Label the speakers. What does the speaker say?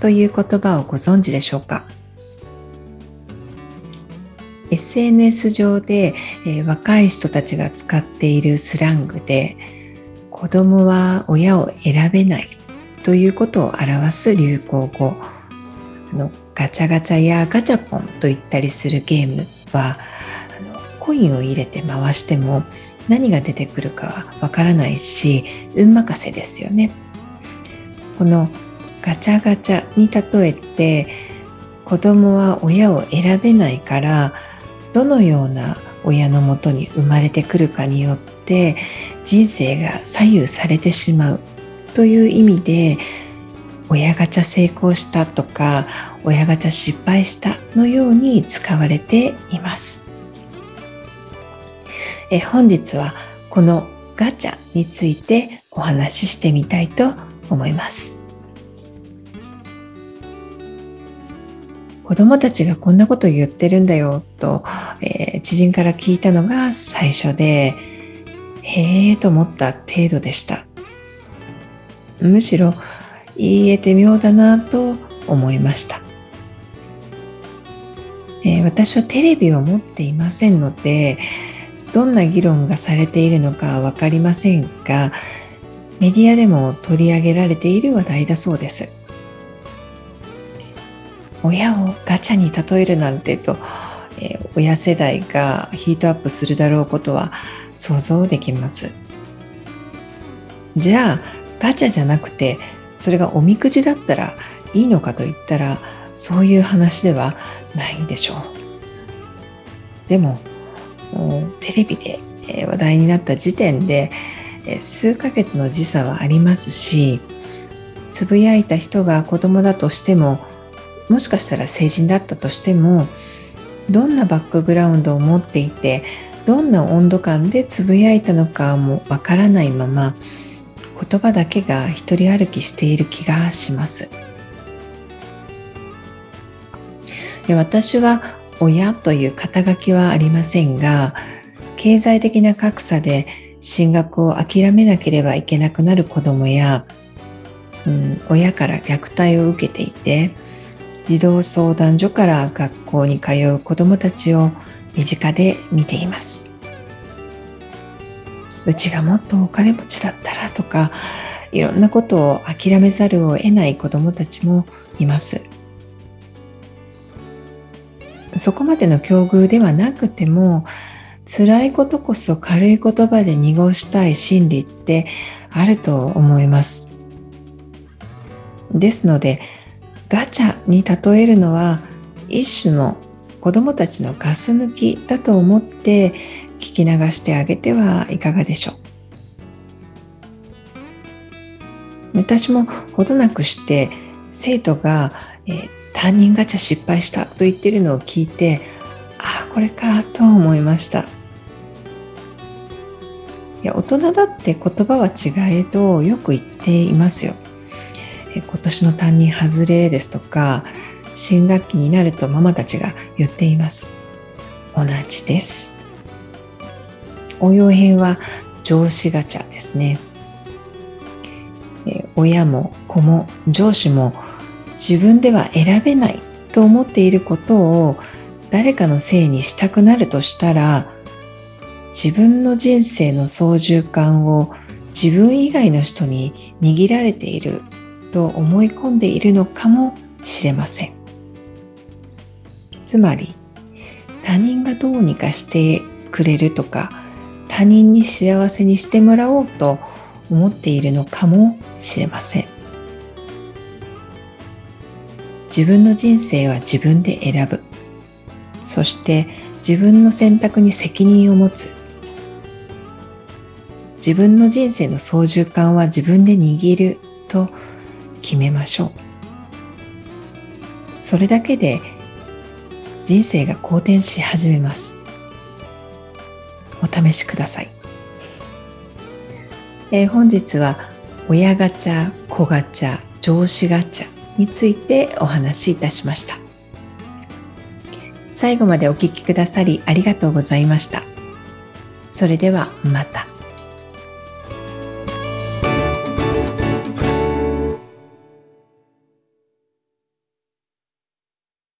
Speaker 1: という言葉をご存知でしょうか？SNS 上で、えー、若い人たちが使っているスラングで子供は親を選べないということを表す流行語あのガチャガチャやガチャポンと言ったりするゲームはあのコインを入れて回しても何が出てくるかはわからないし運任せですよね。このガチャガチャに例えて子供は親を選べないからどのような親のもとに生まれてくるかによって人生が左右されてしまうという意味で親ガチャ成功したとか親ガチャ失敗したのように使われています。え本日はこのガチャについてお話ししてみたいと思います。子供たちがこんなこと言ってるんだよと、えー、知人から聞いたのが最初で、へえと思った程度でした。むしろ言えて妙だなと思いました。えー、私はテレビを持っていませんので、どんな議論がされているのかわかりませんが、メディアでも取り上げられている話題だそうです。親をガチャに例えるなんてと、えー、親世代がヒートアップするだろうことは想像できます。じゃあガチャじゃなくてそれがおみくじだったらいいのかと言ったらそういう話ではないんでしょう。でもテレビで話題になった時点で数ヶ月の時差はありますしつぶやいた人が子供だとしてももしかしたら成人だったとしてもどんなバックグラウンドを持っていてどんな温度感でつぶやいたのかもわからないまま言葉だけが一人歩きしている気がします。で私は親という肩書きはありませんが経済的な格差で進学を諦めなければいけなくなる子どもや、うん、親から虐待を受けていて児童相談所から学校に通う子どもたちを身近で見ています。うちがもっとお金持ちだったらとかいろんなことを諦めざるを得ない子どもたちもいます。そこまでの境遇ではなくても辛いことこそ軽い言葉で濁したい心理ってあると思います。ですのでガチャに例えるのは一種の子どもたちのガス抜きだと思って聞き流してあげてはいかがでしょう。私もほどなくして生徒が、えー、担任ガチャ失敗したと言ってるのを聞いてああこれかと思いました。いや大人だって言葉は違えどよく言っていますよ。今年の担任外れですとか新学期になるとママたちが言っています。同じです。応用編は上司ガチャですね。親も子も上司も自分では選べないと思っていることを誰かのせいにしたくなるとしたら自分の人生の操縦桿を自分以外の人に握られていると思い込んでいるのかもしれません。つまり他人がどうにかしてくれるとか他人に幸せにしてもらおうと思っているのかもしれません。自分の人生は自分で選ぶ。そして自分の選択に責任を持つ。自分の人生の操縦桿は自分で握ると決めましょう。それだけで人生が好転し始めます。お試しください、えー、本日は親ガチャ子ガチャ上司ガチャについてお話しいたしました。最後までお聴きくださりありがとうございました。それではまた。